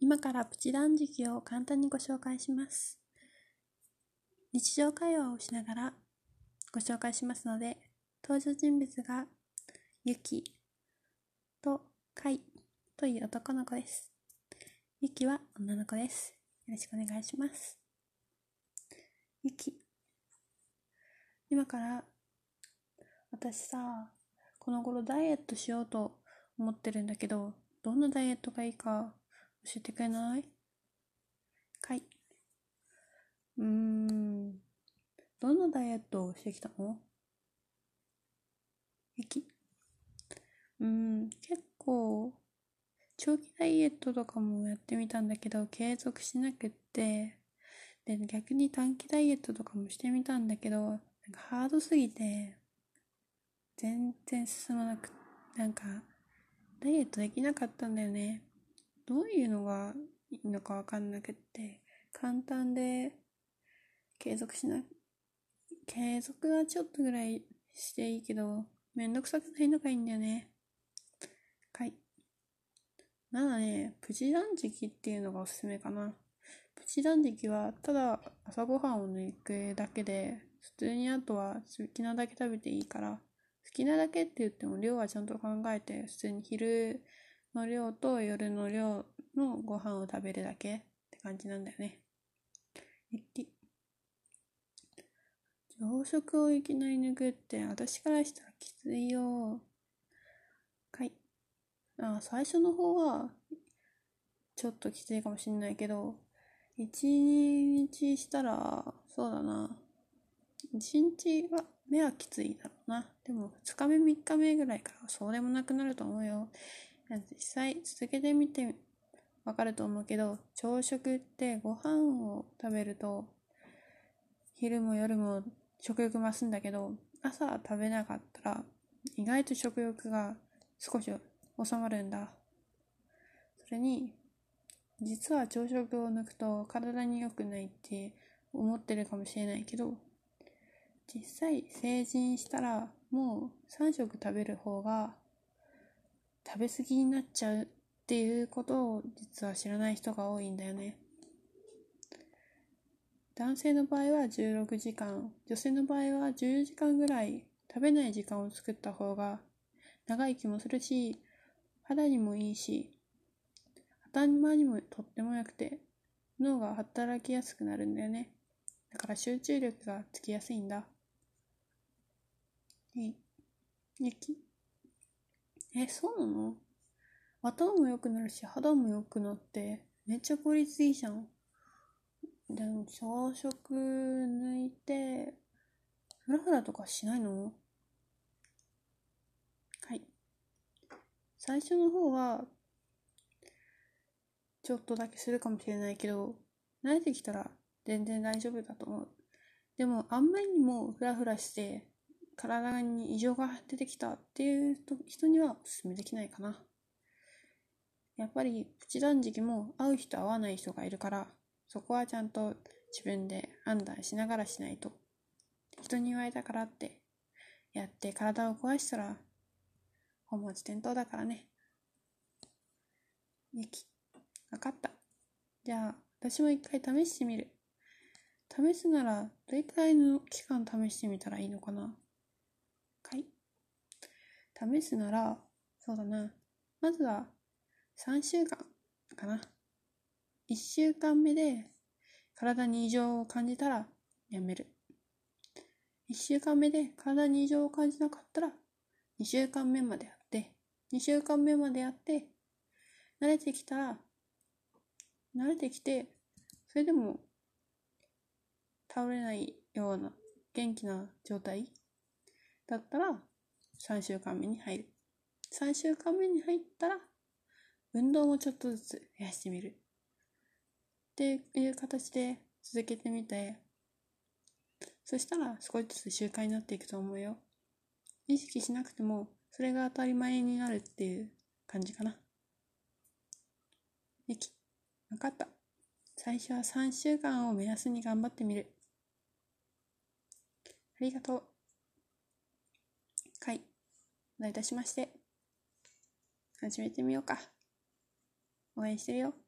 今からプチ断食を簡単にご紹介します。日常会話をしながらご紹介しますので、登場人物がユキとカイという男の子です。ユキは女の子です。よろしくお願いします。ユキ。今から私さ、この頃ダイエットしようと思ってるんだけど、どんなダイエットがいいか教えてくれない？かい。うーん。どんなダイエットをしてきたの？ゆき。うん、結構、長期ダイエットとかもやってみたんだけど、継続しなくって、で、逆に短期ダイエットとかもしてみたんだけど、なんかハードすぎて、全然進まなく、なんか、ダイエットできなかったんだよね。どういうのがいいのかわかんなくって、簡単で継続しな、継続はちょっとぐらいしていいけど、めんどくさくないのがいいんだよね。はい。まだね、プチ断食っていうのがおすすめかな。プチ断食はただ朝ごはんを抜くだけで、普通にあとは好きなだけ食べていいから、好きなだけって言っても量はちゃんと考えて、普通に昼の量と夜の量のご飯を食べるだけって感じなんだよね。朝食をいきなり抜くって私からしたらきついよ。はい。あ、最初の方はちょっときついかもしんないけど、一日したら、そうだな。一日は目はきついだろうな。でも、二日目、三日目ぐらいからそうでもなくなると思うよ。実際、続けてみてわかると思うけど、朝食ってご飯を食べると、昼も夜も食欲増すんだけど、朝食べなかったら、意外と食欲が少し収まるんだ。それに、実は朝食を抜くと体に良くないって思ってるかもしれないけど、実際成人したらもう3食食べる方が食べ過ぎになっちゃうっていうことを実は知らない人が多いんだよね。男性の場合は16時間、女性の場合は10時間ぐらい食べない時間を作った方が長生きもするし、肌にもいいし、頭にもとっても良くて、脳が働きやすくなるんだよね。だから集中力がつきやすいんだ。え、雪え、そうなの？頭も良くなるし、肌も良くなって、めっちゃ効率いいじゃん。でも、朝食抜いて、フラフラとかしないの？はい。最初の方は、ちょっとだけするかもしれないけど、慣れてきたら全然大丈夫だと思う。でも、あんまりにもフラフラして、体に異常が出てきたっていう人にはおすすめできないかな。やっぱりプチ断食も合う人合わない人がいるから、そこはちゃんと自分で判断しながらしないと。人に言われたからって、やって体を壊したら、本末転倒だからね。ゆき、わかった。じゃあ、私も一回試してみる。試すなら、どれくらいの期間試してみたらいいのかな回？試すなら、そうだな。まずは3週間かな。1週間目で体に異常を感じたらやめる。1週間目で体に異常を感じなかったら2週間目までやって、2週間目までやって、慣れてきたら、慣れてきて、それでも倒れないような元気な状態だったら3週間目に入る。3週間目に入ったら運動もちょっとずつ増やしてみる。っていう形で続けてみて、そしたら少しずつ習慣になっていくと思うよ。意識しなくてもそれが当たり前になるっていう感じかな。ゆき、わかった。最初は3週間を目安に頑張ってみる。ありがとう。どういたしまして。始めてみようか。応援してるよ。